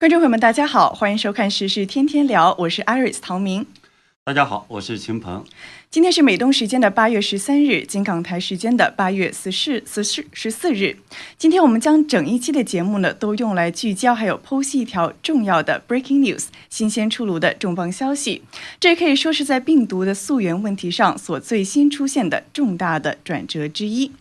观众朋友们，大家好，欢迎收看《时事天天聊》，我是 Iris 唐明。大家好，我是秦鹏。今天是美东时间的八月十三日，金港台时间的八月十四、十四、十四日。今天我们将整一期的节目呢，都用来聚焦还有剖析一条重要的 breaking news，新鲜出炉的重磅消息。这可以说是在病毒的溯源问题上所最新出现的重大的转折之一。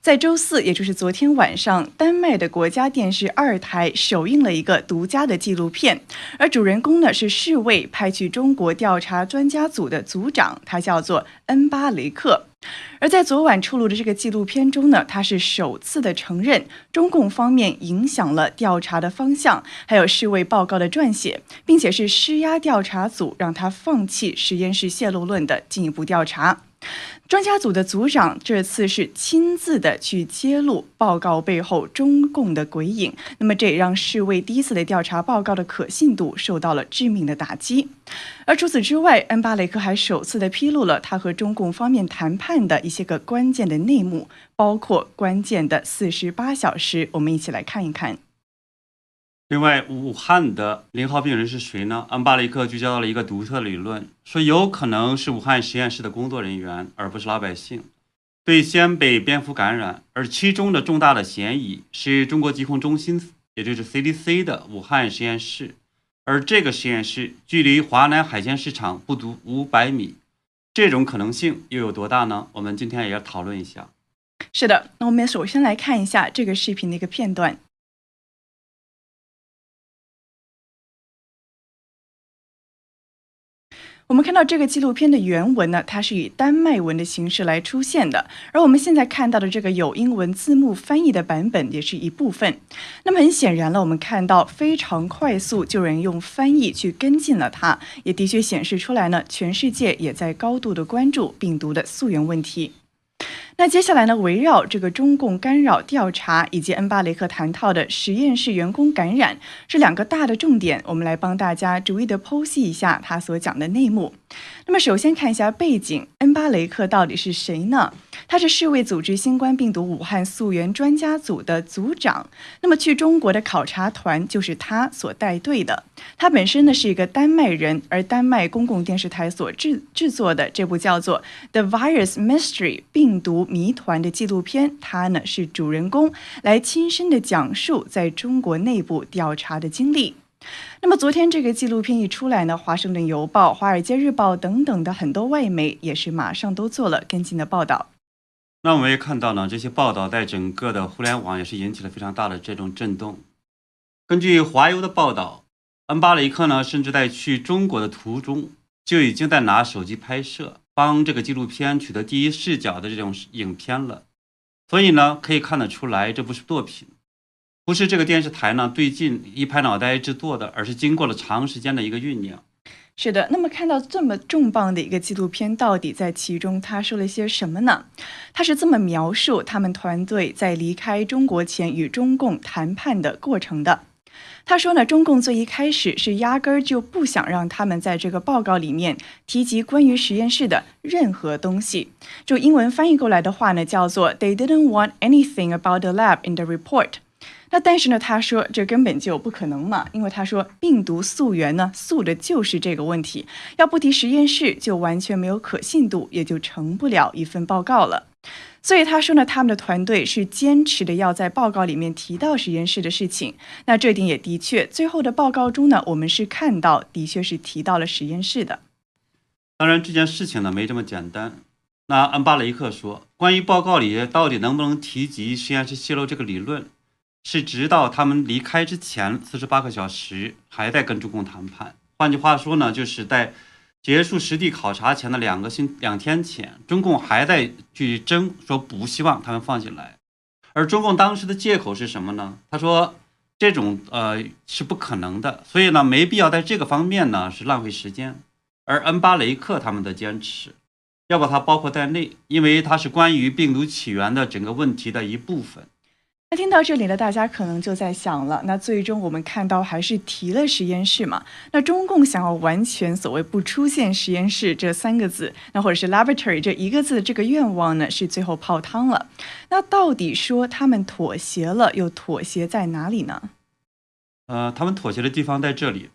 在周四，也就是昨天晚上，丹麦的国家电视二台首映了一个独家的纪录片，而主人公呢是世卫派去中国调查专家组的组长，他叫做恩巴雷克。而在昨晚出炉的这个纪录片中呢，他是首次的承认中共方面影响了调查的方向，还有世卫报告的撰写，并且是施压调查组让他放弃实验室泄露论的进一步调查。专家组的组长这次是亲自的去揭露报告背后中共的鬼影，那么这也让世卫第一次的调查报告的可信度受到了致命的打击。而除此之外，恩巴雷克还首次的披露了他和中共方面谈判的一些个关键的内幕，包括关键的四十八小时。我们一起来看一看。另外，武汉的零号病人是谁呢？安巴雷克聚焦到了一个独特理论，说有可能是武汉实验室的工作人员，而不是老百姓，最先被蝙蝠感染。而其中的重大的嫌疑是中国疾控中心，也就是 CDC 的武汉实验室，而这个实验室距离华南海鲜市场不足五百米，这种可能性又有多大呢？我们今天也要讨论一下。是的，那我们首先来看一下这个视频的一个片段。我们看到这个纪录片的原文呢，它是以丹麦文的形式来出现的，而我们现在看到的这个有英文字幕翻译的版本也是一部分。那么很显然了，我们看到非常快速就有人用翻译去跟进了它，也的确显示出来呢，全世界也在高度的关注病毒的溯源问题。那接下来呢？围绕这个中共干扰调查以及恩巴雷克谈到的实验室员工感染这两个大的重点，我们来帮大家逐一的剖析一下他所讲的内幕。那么首先看一下背景，恩巴雷克到底是谁呢？他是世卫组织新冠病毒武汉溯源专家组的组长。那么去中国的考察团就是他所带队的。他本身呢是一个丹麦人，而丹麦公共电视台所制制作的这部叫做《The Virus Mystery 病毒谜团》的纪录片，他呢是主人公，来亲身的讲述在中国内部调查的经历。那么昨天这个纪录片一出来呢，《华盛顿邮报》《华尔街日报》等等的很多外媒也是马上都做了跟进的报道。那我们也看到呢，这些报道在整个的互联网也是引起了非常大的这种震动。根据华邮的报道，恩巴雷克呢，甚至在去中国的途中就已经在拿手机拍摄，帮这个纪录片取得第一视角的这种影片了。所以呢，可以看得出来，这不是作品。不是这个电视台呢最近一拍脑袋制作的，而是经过了长时间的一个酝酿。是的，那么看到这么重磅的一个纪录片，到底在其中他说了些什么呢？他是这么描述他们团队在离开中国前与中共谈判的过程的。他说呢，中共最一开始是压根儿就不想让他们在这个报告里面提及关于实验室的任何东西。就英文翻译过来的话呢，叫做 They didn't want anything about the lab in the report。那但是呢，他说这根本就不可能嘛，因为他说病毒溯源呢，溯的就是这个问题，要不提实验室就完全没有可信度，也就成不了一份报告了。所以他说呢，他们的团队是坚持的要在报告里面提到实验室的事情。那这点也的确，最后的报告中呢，我们是看到的确是提到了实验室的。当然这件事情呢没这么简单。那安巴雷克说，关于报告里到底能不能提及实验室泄露这个理论？是直到他们离开之前四十八个小时还在跟中共谈判。换句话说呢，就是在结束实地考察前的两个星两天前，中共还在去争，说不希望他们放进来。而中共当时的借口是什么呢？他说这种呃是不可能的，所以呢没必要在这个方面呢是浪费时间。而恩巴雷克他们的坚持要把它包括在内，因为它是关于病毒起源的整个问题的一部分。那听到这里呢，大家可能就在想了，那最终我们看到还是提了实验室嘛？那中共想要完全所谓不出现实验室这三个字，那或者是 laboratory 这一个字的这个愿望呢，是最后泡汤了。那到底说他们妥协了，又妥协在哪里呢？呃，他们妥协的地方在这里。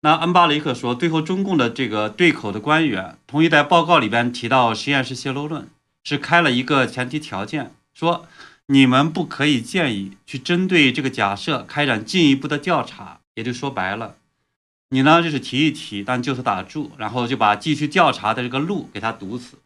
那恩巴雷克说，最后中共的这个对口的官员同意在报告里边提到实验室泄露论，是开了一个前提条件，说你们不可以建议去针对这个假设开展进一步的调查。也就说白了，你呢就是提一提，但就此打住，然后就把继续调查的这个路给他堵死。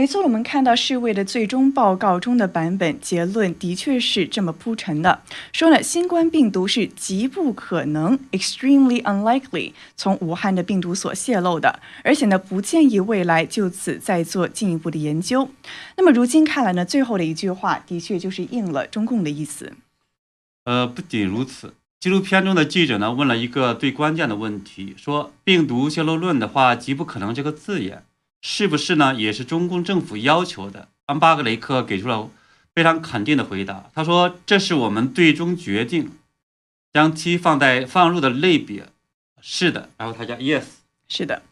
没错，我们看到世卫的最终报告中的版本结论的确是这么铺陈的，说呢，新冠病毒是极不可能 （extremely unlikely） 从武汉的病毒所泄露的，而且呢，不建议未来就此再做进一步的研究。那么如今看来呢，最后的一句话的确就是应了中共的意思。呃，不仅如此，纪录片中的记者呢问了一个最关键的问题，说“病毒泄露论”的话，极不可能这个字眼。是不是呢？也是中共政府要求的。安巴格雷克给出了非常肯定的回答。他说：“这是我们最终决定将其放在放入的类别。”是的。然后他讲 “yes”。是的。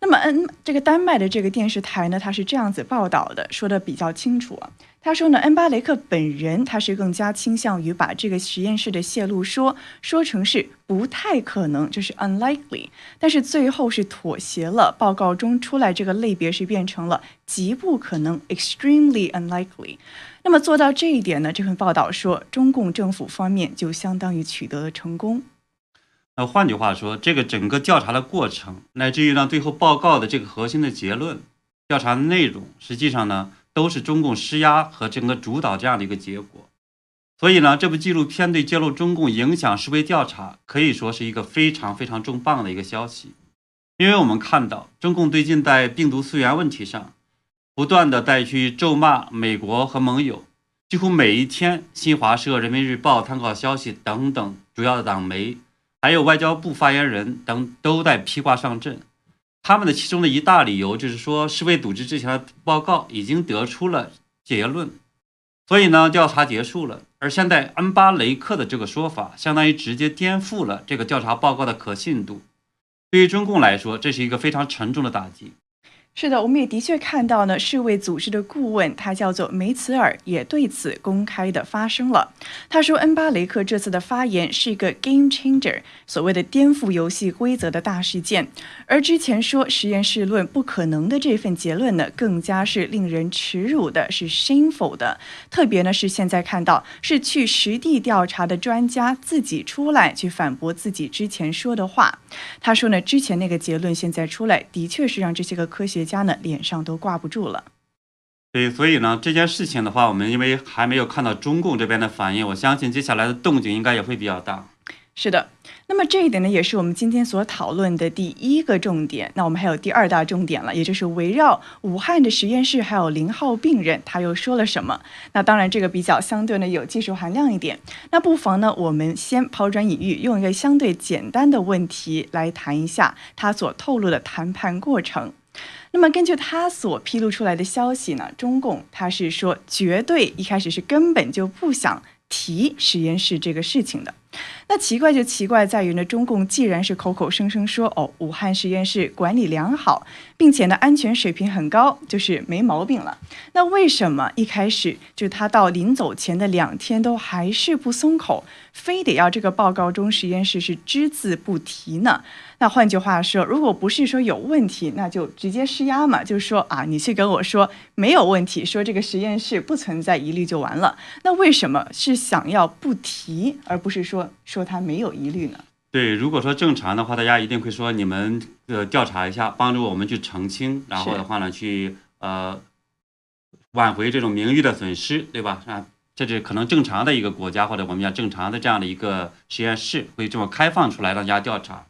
那么，嗯，这个丹麦的这个电视台呢，它是这样子报道的，说的比较清楚啊。他说呢，恩巴雷克本人他是更加倾向于把这个实验室的泄露说说成是不太可能，就是 unlikely，但是最后是妥协了。报告中出来这个类别是变成了极不可能 extremely unlikely。那么做到这一点呢，这份报道说中共政府方面就相当于取得了成功。那换句话说，这个整个调查的过程，乃至于呢最后报告的这个核心的结论、调查内容，实际上呢。都是中共施压和整个主导这样的一个结果，所以呢，这部纪录片对揭露中共影响示威调查可以说是一个非常非常重磅的一个消息，因为我们看到中共最近在病毒溯源问题上，不断的在去咒骂美国和盟友，几乎每一天，新华社、人民日报、参考消息等等主要的党媒，还有外交部发言人等都在披挂上阵。他们的其中的一大理由就是说，世卫组织之前的报告已经得出了结论，所以呢，调查结束了。而现在恩巴雷克的这个说法，相当于直接颠覆了这个调查报告的可信度。对于中共来说，这是一个非常沉重的打击。是的，我们也的确看到呢，世卫组织的顾问，他叫做梅茨尔，也对此公开的发声了。他说，恩巴雷克这次的发言是一个 game changer，所谓的颠覆游戏规则的大事件。而之前说实验室论不可能的这份结论呢，更加是令人耻辱的，是 shameful 的。特别呢是现在看到是去实地调查的专家自己出来去反驳自己之前说的话。他说呢，之前那个结论现在出来，的确是让这些个科学。学家呢脸上都挂不住了，对，所以呢这件事情的话，我们因为还没有看到中共这边的反应，我相信接下来的动静应该也会比较大。是的，那么这一点呢，也是我们今天所讨论的第一个重点。那我们还有第二大重点了，也就是围绕武汉的实验室还有零号病人，他又说了什么？那当然这个比较相对呢有技术含量一点。那不妨呢，我们先抛砖引玉，用一个相对简单的问题来谈一下他所透露的谈判过程。那么根据他所披露出来的消息呢，中共他是说绝对一开始是根本就不想提实验室这个事情的。那奇怪就奇怪在于呢，中共既然是口口声声说哦，武汉实验室管理良好，并且呢安全水平很高，就是没毛病了。那为什么一开始就他到临走前的两天都还是不松口，非得要这个报告中实验室是只字不提呢？那换句话说，如果不是说有问题，那就直接施压嘛，就是说啊，你去跟我说没有问题，说这个实验室不存在疑虑就完了。那为什么是想要不提，而不是说说他没有疑虑呢？对，如果说正常的话，大家一定会说你们呃调查一下，帮助我们去澄清，然后的话呢，去呃挽回这种名誉的损失，对吧？啊，这是可能正常的一个国家或者我们讲正常的这样的一个实验室会这么开放出来让大家调查。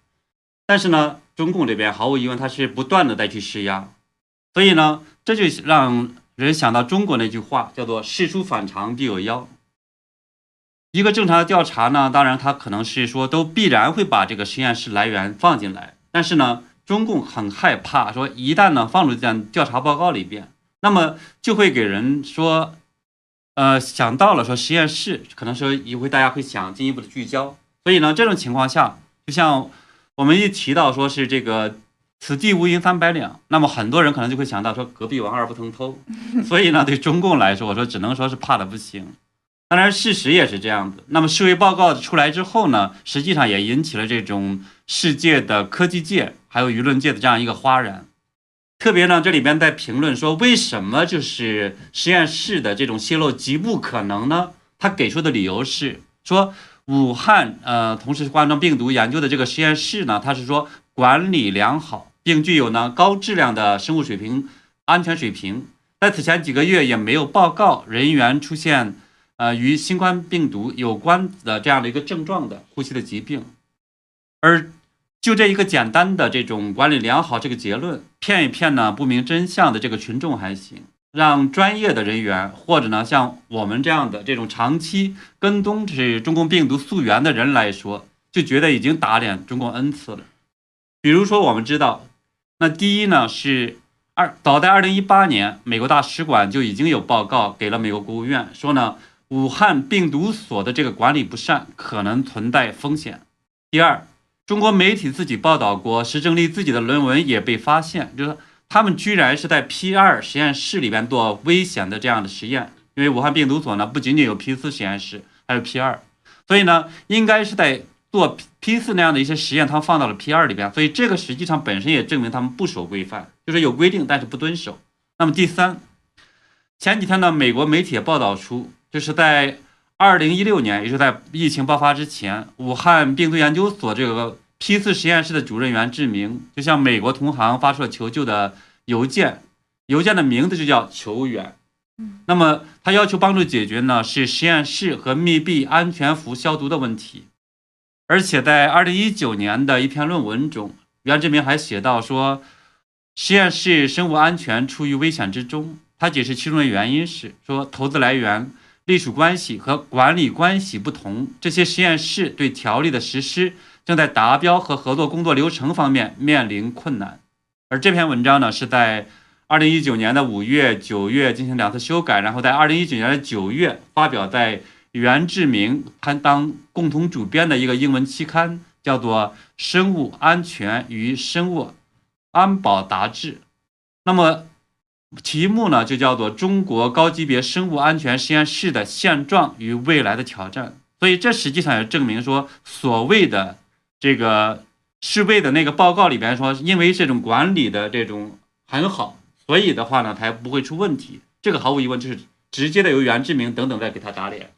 但是呢，中共这边毫无疑问，他是不断的在去施压，所以呢，这就让人想到中国那句话，叫做“事出反常必有妖”。一个正常的调查呢，当然他可能是说都必然会把这个实验室来源放进来，但是呢，中共很害怕说一旦呢放入这样调查报告里边，那么就会给人说，呃，想到了说实验室可能说也会大家会想进一步的聚焦，所以呢，这种情况下，就像。我们一提到说是这个“此地无银三百两”，那么很多人可能就会想到说隔壁王二不曾偷，所以呢，对中共来说，我说只能说是怕的不行。当然，事实也是这样子。那么世卫报告出来之后呢，实际上也引起了这种世界的科技界还有舆论界的这样一个哗然。特别呢，这里边在评论说，为什么就是实验室的这种泄露极不可能呢？他给出的理由是说，武汉呃，同时冠状病毒研究的这个实验室呢，它是说管理良好，并具有呢高质量的生物水平安全水平，在此前几个月也没有报告人员出现。呃，与新冠病毒有关的这样的一个症状的呼吸的疾病，而就这一个简单的这种管理良好这个结论，骗一骗呢不明真相的这个群众还行，让专业的人员或者呢像我们这样的这种长期跟踪这是中共病毒溯源的人来说，就觉得已经打脸中共 n 次了。比如说，我们知道，那第一呢是二早在二零一八年，美国大使馆就已经有报告给了美国国务院，说呢。武汉病毒所的这个管理不善，可能存在风险。第二，中国媒体自己报道过，石正丽自己的论文也被发现，就是他们居然是在 P 二实验室里边做危险的这样的实验。因为武汉病毒所呢，不仅仅有 P 四实验室，还有 P 二，所以呢，应该是在做 P 四那样的一些实验，他放到了 P 二里边。所以这个实际上本身也证明他们不守规范，就是有规定，但是不遵守。那么第三，前几天呢，美国媒体也报道出。就是在二零一六年，也就是在疫情爆发之前，武汉病毒研究所这个批次实验室的主任袁志明就向美国同行发出了求救的邮件，邮件的名字就叫“求援”。那么他要求帮助解决呢是实验室和密闭安全服消毒的问题。而且在二零一九年的一篇论文中，袁志明还写到说，实验室生物安全处于危险之中。他解释其中的原因是说，投资来源。隶属关系和管理关系不同，这些实验室对条例的实施正在达标和合作工作流程方面面临困难。而这篇文章呢，是在二零一九年的五月、九月进行两次修改，然后在二零一九年的九月发表在袁志明他当共同主编的一个英文期刊，叫做《生物安全与生物安保杂志》。那么。题目呢就叫做《中国高级别生物安全实验室的现状与未来的挑战》，所以这实际上也证明说，所谓的这个世卫的那个报告里边说，因为这种管理的这种很好，所以的话呢，才不会出问题。这个毫无疑问就是直接的由袁志明等等在给他打脸。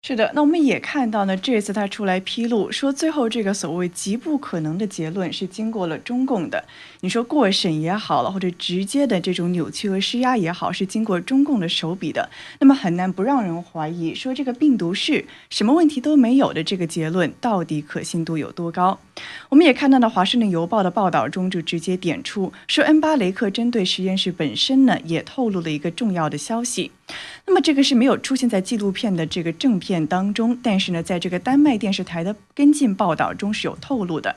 是的，那我们也看到呢，这次他出来披露说，最后这个所谓极不可能的结论是经过了中共的，你说过审也好了，或者直接的这种扭曲和施压也好，是经过中共的手笔的，那么很难不让人怀疑，说这个病毒是什么问题都没有的这个结论到底可信度有多高？我们也看到呢，《华盛顿邮报》的报道中就直接点出说，恩巴雷克针对实验室本身呢，也透露了一个重要的消息。那么这个是没有出现在纪录片的这个正片当中，但是呢，在这个丹麦电视台的跟进报道中是有透露的。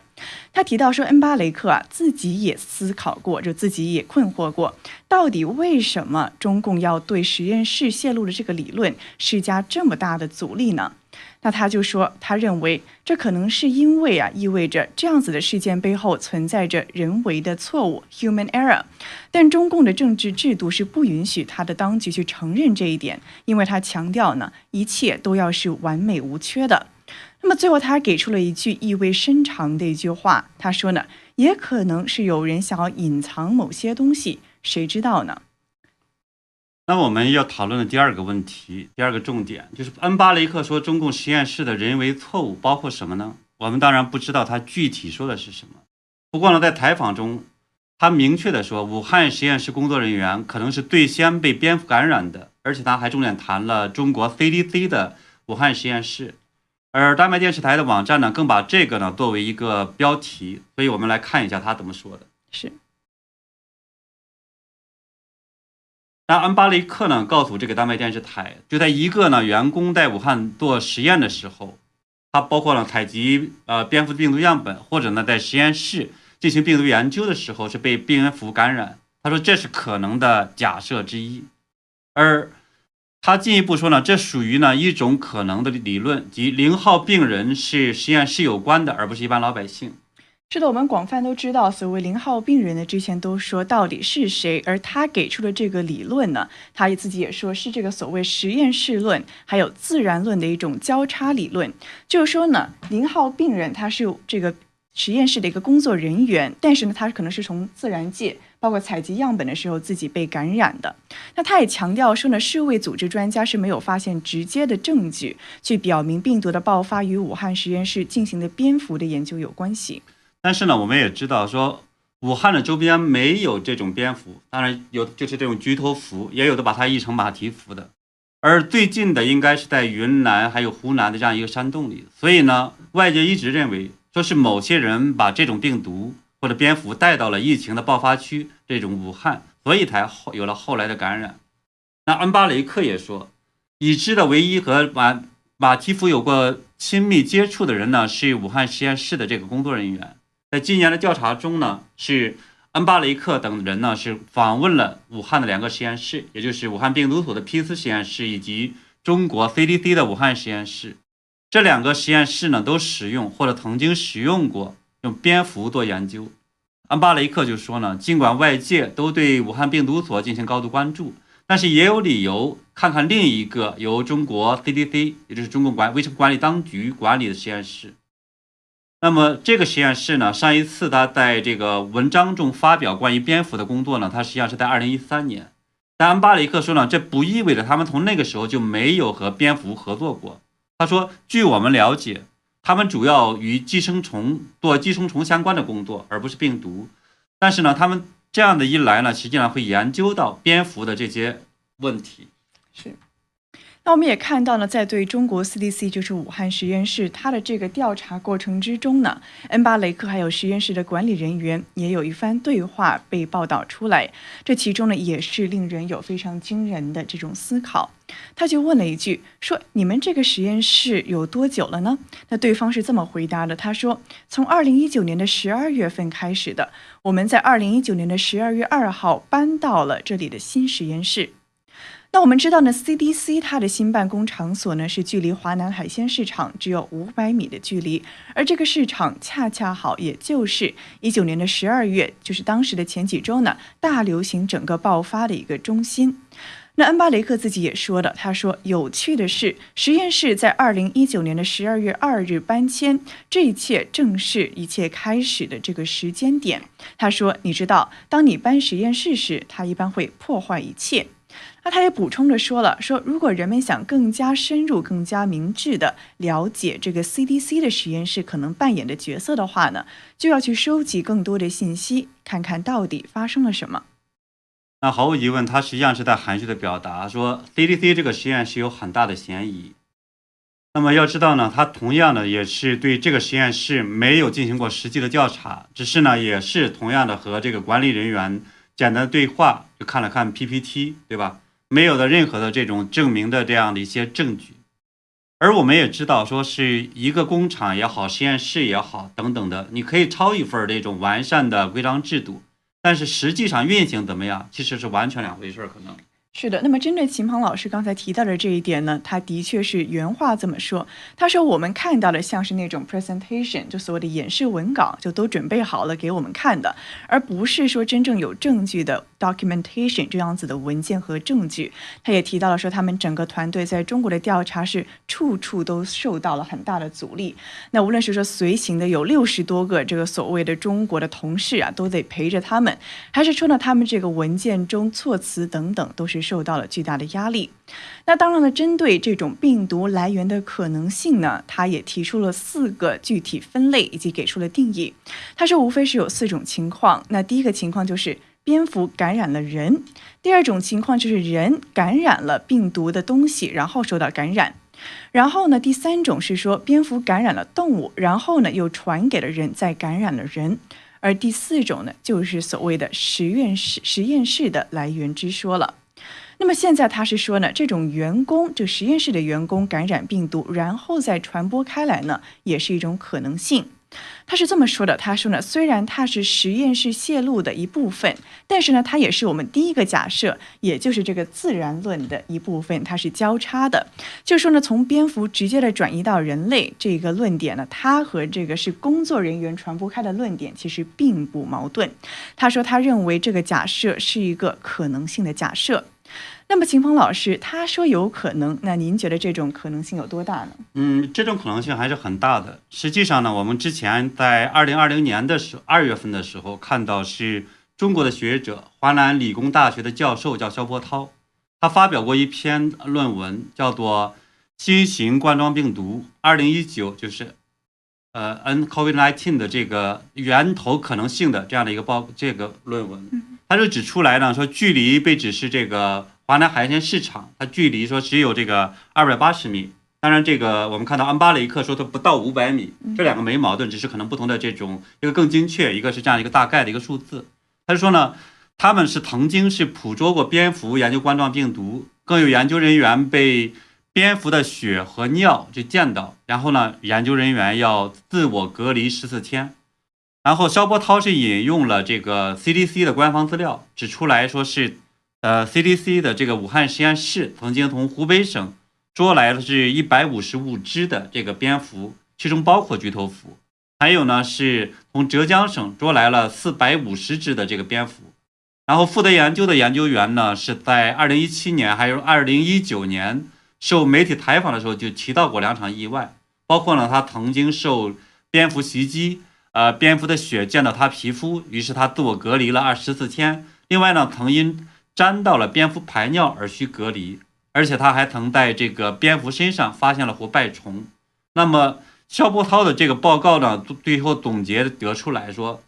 他提到说，恩巴雷克啊自己也思考过，就自己也困惑过，到底为什么中共要对实验室泄露的这个理论施加这么大的阻力呢？那他就说，他认为这可能是因为啊，意味着这样子的事件背后存在着人为的错误 （human error），但中共的政治制度是不允许他的当局去承认这一点，因为他强调呢，一切都要是完美无缺的。那么最后，他给出了一句意味深长的一句话，他说呢，也可能是有人想要隐藏某些东西，谁知道呢？那我们要讨论的第二个问题，第二个重点就是恩巴雷克说中共实验室的人为错误包括什么呢？我们当然不知道他具体说的是什么。不过呢，在采访中，他明确的说，武汉实验室工作人员可能是最先被蝙蝠感染的，而且他还重点谈了中国 CDC 的武汉实验室。而丹麦电视台的网站呢，更把这个呢作为一个标题。所以我们来看一下他怎么说的。是。那安巴雷克呢？告诉这个丹麦电视台，就在一个呢员工在武汉做实验的时候，他包括了采集呃蝙蝠病毒样本，或者呢在实验室进行病毒研究的时候是被蝙蝠感染。他说这是可能的假设之一，而他进一步说呢，这属于呢一种可能的理论，即零号病人是实验室有关的，而不是一般老百姓。是的，我们广泛都知道，所谓零号病人呢，之前都说到底是谁，而他给出的这个理论呢，他也自己也说是这个所谓实验室论，还有自然论的一种交叉理论，就是说呢，零号病人他是这个实验室的一个工作人员，但是呢，他可能是从自然界。包括采集样本的时候自己被感染的，那他也强调说呢，世卫组织专家是没有发现直接的证据去表明病毒的爆发与武汉实验室进行的蝙蝠的研究有关系。但是呢，我们也知道说，武汉的周边没有这种蝙蝠，当然有就是这种菊头蝠，也有的把它译成马蹄蝠的，而最近的应该是在云南还有湖南的这样一个山洞里，所以呢，外界一直认为说是某些人把这种病毒。或者蝙蝠带到了疫情的爆发区，这种武汉，所以才后有了后来的感染。那恩巴雷克也说，已知的唯一和马马蹄蝠有过亲密接触的人呢，是武汉实验室的这个工作人员。在今年的调查中呢，是恩巴雷克等人呢是访问了武汉的两个实验室，也就是武汉病毒所的批次实验室以及中国 CDC 的武汉实验室。这两个实验室呢，都使用或者曾经使用过。用蝙蝠做研究，安巴雷克就说呢，尽管外界都对武汉病毒所进行高度关注，但是也有理由看看另一个由中国 CDC，也就是中国管卫生管理当局管理的实验室。那么这个实验室呢，上一次他在这个文章中发表关于蝙蝠的工作呢，他实际上是在二零一三年。但巴雷克说呢，这不意味着他们从那个时候就没有和蝙蝠合作过。他说，据我们了解。他们主要与寄生虫做寄生虫相关的工作，而不是病毒。但是呢，他们这样的一来呢，实际上会研究到蝙蝠的这些问题。是。那我们也看到呢，在对中国 CDC 就是武汉实验室它的这个调查过程之中呢，恩巴雷克还有实验室的管理人员也有一番对话被报道出来。这其中呢，也是令人有非常惊人的这种思考。他就问了一句，说：“你们这个实验室有多久了呢？”那对方是这么回答的：“他说，从二零一九年的十二月份开始的，我们在二零一九年的十二月二号搬到了这里的新实验室。”那我们知道呢，CDC 它的新办公场所呢是距离华南海鲜市场只有五百米的距离，而这个市场恰恰好也就是一九年的十二月，就是当时的前几周呢大流行整个爆发的一个中心。那恩巴雷克自己也说的，他说有趣的是，实验室在二零一九年的十二月二日搬迁，这一切正是一切开始的这个时间点。他说，你知道，当你搬实验室时，它一般会破坏一切。那他也补充着说了，说如果人们想更加深入、更加明智的了解这个 CDC 的实验室可能扮演的角色的话呢，就要去收集更多的信息，看看到底发生了什么。那毫无疑问，他实际上是在含蓄的表达说，CDC 这个实验室有很大的嫌疑。那么要知道呢，他同样的也是对这个实验室没有进行过实际的调查，只是呢也是同样的和这个管理人员简单对话，就看了看 PPT，对吧？没有的任何的这种证明的这样的一些证据，而我们也知道，说是一个工厂也好，实验室也好，等等的，你可以抄一份这种完善的规章制度，但是实际上运行怎么样，其实是完全两回事儿，可能。是的，那么针对秦鹏老师刚才提到的这一点呢，他的确是原话这么说。他说：“我们看到的像是那种 presentation，就所谓的演示文稿，就都准备好了给我们看的，而不是说真正有证据的 documentation 这样子的文件和证据。”他也提到了说，他们整个团队在中国的调查是处处都受到了很大的阻力。那无论是说随行的有六十多个这个所谓的中国的同事啊，都得陪着他们，还是说呢，他们这个文件中措辞等等都是。受到了巨大的压力。那当然了，针对这种病毒来源的可能性呢，他也提出了四个具体分类以及给出了定义。他说，无非是有四种情况。那第一个情况就是蝙蝠感染了人；第二种情况就是人感染了病毒的东西，然后受到感染；然后呢，第三种是说蝙蝠感染了动物，然后呢又传给了人，再感染了人；而第四种呢，就是所谓的实验室实验室的来源之说了。那么现在他是说呢，这种员工就实验室的员工感染病毒，然后再传播开来呢，也是一种可能性。他是这么说的：“他说呢，虽然它是实验室泄露的一部分，但是呢，它也是我们第一个假设，也就是这个自然论的一部分，它是交叉的。就是说呢，从蝙蝠直接的转移到人类这个论点呢，它和这个是工作人员传播开的论点其实并不矛盾。他说，他认为这个假设是一个可能性的假设。”那么秦峰老师他说有可能，那您觉得这种可能性有多大呢？嗯，这种可能性还是很大的。实际上呢，我们之前在二零二零年的时二月份的时候看到，是中国的学者，华南理工大学的教授叫肖波涛，他发表过一篇论文，叫做《新型冠状病毒二零一九》，就是呃 N COVID nineteen 的这个源头可能性的这样的一个报这个论文，他就指出来呢，说距离被指是这个。华南海鲜市场，它距离说只有这个二百八十米。当然，这个我们看到安巴雷克说它不到五百米，这两个没矛盾，只是可能不同的这种一个更精确，一个是这样一个大概的一个数字。他说呢，他们是曾经是捕捉过蝙蝠研究冠状病毒，更有研究人员被蝙蝠的血和尿就见到，然后呢，研究人员要自我隔离十四天。然后肖波涛是引用了这个 CDC 的官方资料，指出来说是。呃，CDC 的这个武汉实验室曾经从湖北省捉来了是一百五十五只的这个蝙蝠，其中包括菊头蝠。还有呢，是从浙江省捉来了四百五十只的这个蝙蝠。然后负责研究的研究员呢，是在二零一七年还有二零一九年受媒体采访的时候就提到过两场意外，包括呢他曾经受蝙蝠袭击，呃，蝙蝠的血溅到他皮肤，于是他自我隔离了二十四天。另外呢，曾因沾到了蝙蝠排尿而需隔离，而且他还曾在这个蝙蝠身上发现了活败虫。那么肖波涛的这个报告呢，最后总结得出来说，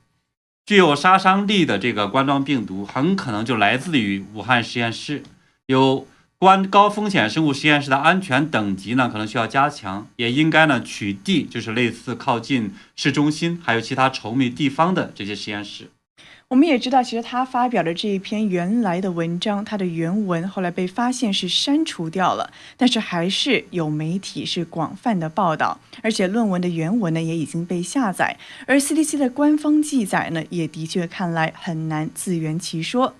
具有杀伤力的这个冠状病毒很可能就来自于武汉实验室。有关高风险生物实验室的安全等级呢，可能需要加强，也应该呢取缔就是类似靠近市中心还有其他稠密地方的这些实验室。我们也知道，其实他发表的这一篇原来的文章，它的原文后来被发现是删除掉了，但是还是有媒体是广泛的报道，而且论文的原文呢也已经被下载，而 CDC 的官方记载呢也的确看来很难自圆其说。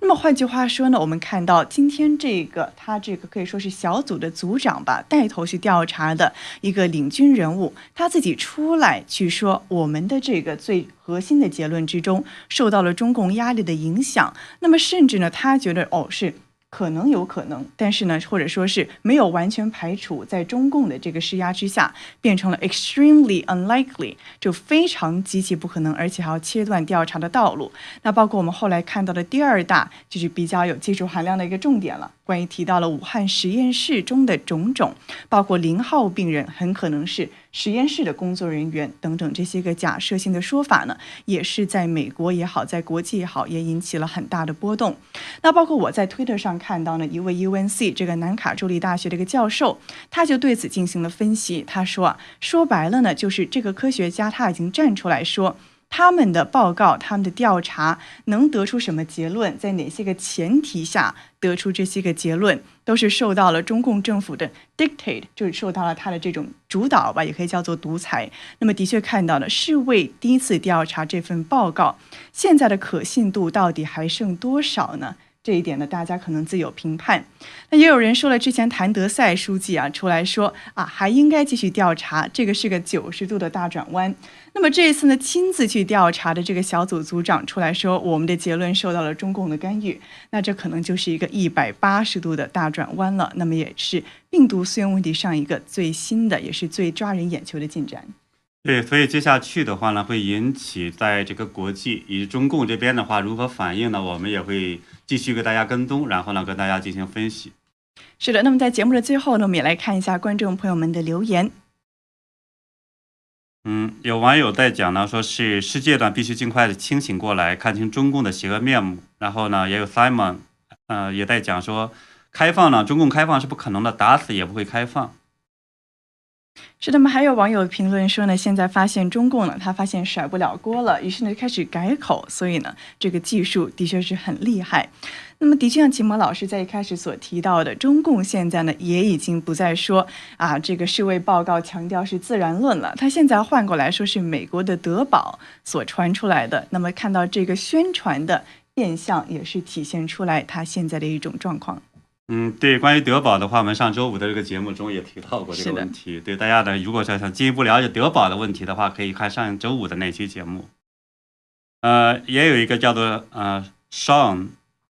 那么换句话说呢，我们看到今天这个他这个可以说是小组的组长吧，带头去调查的一个领军人物，他自己出来去说，我们的这个最核心的结论之中受到了中共压力的影响。那么甚至呢，他觉得哦是。可能有可能，但是呢，或者说是没有完全排除，在中共的这个施压之下，变成了 extremely unlikely，就非常极其不可能，而且还要切断调查的道路。那包括我们后来看到的第二大，就是比较有技术含量的一个重点了。关于提到了武汉实验室中的种种，包括零号病人很可能是实验室的工作人员等等这些个假设性的说法呢，也是在美国也好，在国际也好，也引起了很大的波动。那包括我在推特上看到呢，一位 UNC 这个南卡州立大学的一个教授，他就对此进行了分析。他说啊，说白了呢，就是这个科学家他已经站出来说。他们的报告，他们的调查能得出什么结论？在哪些个前提下得出这些个结论，都是受到了中共政府的 dictate，就是受到了他的这种主导吧，也可以叫做独裁。那么，的确看到了世卫第一次调查这份报告，现在的可信度到底还剩多少呢？这一点呢，大家可能自有评判。那也有人说了，之前谭德赛书记啊出来说啊，还应该继续调查，这个是个九十度的大转弯。那么这一次呢，亲自去调查的这个小组组长出来说，我们的结论受到了中共的干预，那这可能就是一个一百八十度的大转弯了。那么也是病毒溯源问题上一个最新的，也是最抓人眼球的进展。对，所以接下去的话呢，会引起在这个国际以及中共这边的话如何反应呢？我们也会继续给大家跟踪，然后呢，跟大家进行分析。是的，那么在节目的最后呢，我们也来看一下观众朋友们的留言。嗯，有网友在讲呢，说是世界呢必须尽快的清醒过来，看清中共的邪恶面目。然后呢，也有 Simon，呃，也在讲说，开放呢，中共开放是不可能的，打死也不会开放。是的嘛，还有网友评论说呢，现在发现中共呢，他发现甩不了锅了，于是呢就开始改口，所以呢，这个技术的确是很厉害。那么，的确像秦墨老师在一开始所提到的，中共现在呢也已经不再说啊这个世卫报告强调是自然论了，他现在换过来说是美国的德宝所传出来的。那么看到这个宣传的变相，也是体现出来他现在的一种状况。嗯，对，关于德宝的话，我们上周五的这个节目中也提到过这个问题。对大家呢，如果说想进一步了解德宝的问题的话，可以看上周五的那期节目。呃，也有一个叫做呃 Sean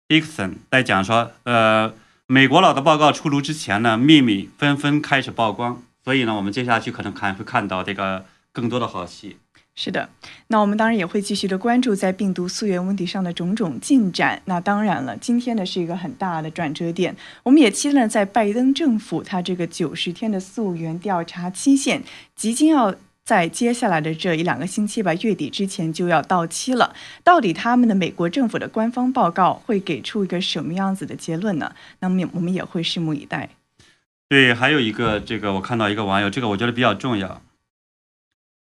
Dixon 在讲说，呃，美国佬的报告出炉之前呢，秘密纷纷开始曝光，所以呢，我们接下去可能看会看到这个更多的好戏。是的，那我们当然也会继续的关注在病毒溯源问题上的种种进展。那当然了，今天呢是一个很大的转折点，我们也期待在拜登政府他这个九十天的溯源调查期限即将要在接下来的这一两个星期吧，月底之前就要到期了。到底他们的美国政府的官方报告会给出一个什么样子的结论呢？那么我们也会拭目以待。对，还有一个这个我看到一个网友，这个我觉得比较重要。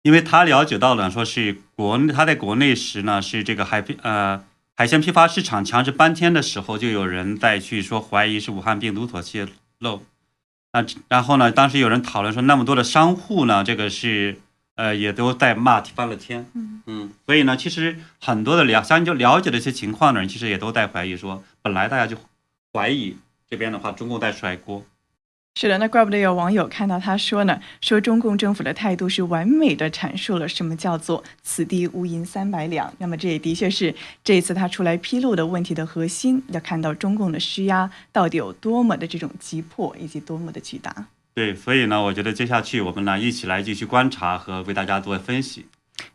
因为他了解到了，说是国他在国内时呢，是这个海批呃海鲜批发市场强制搬迁的时候，就有人在去说怀疑是武汉病毒所泄露。那然后呢，当时有人讨论说，那么多的商户呢，这个是呃也都在骂翻了天。嗯嗯，所以呢，其实很多的了相就了解这些情况的人，其实也都在怀疑说，本来大家就怀疑这边的话，中共在甩锅。是的，那怪不得有网友看到他说呢，说中共政府的态度是完美的阐述了什么叫做“此地无银三百两”。那么这也的确是这一次他出来披露的问题的核心，要看到中共的施压到底有多么的这种急迫以及多么的巨大。对，所以呢，我觉得接下去我们呢一起来继续观察和为大家做分析。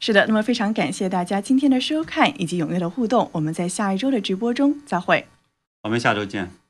是的，那么非常感谢大家今天的收看以及踊跃的互动，我们在下一周的直播中再会。我们下周见。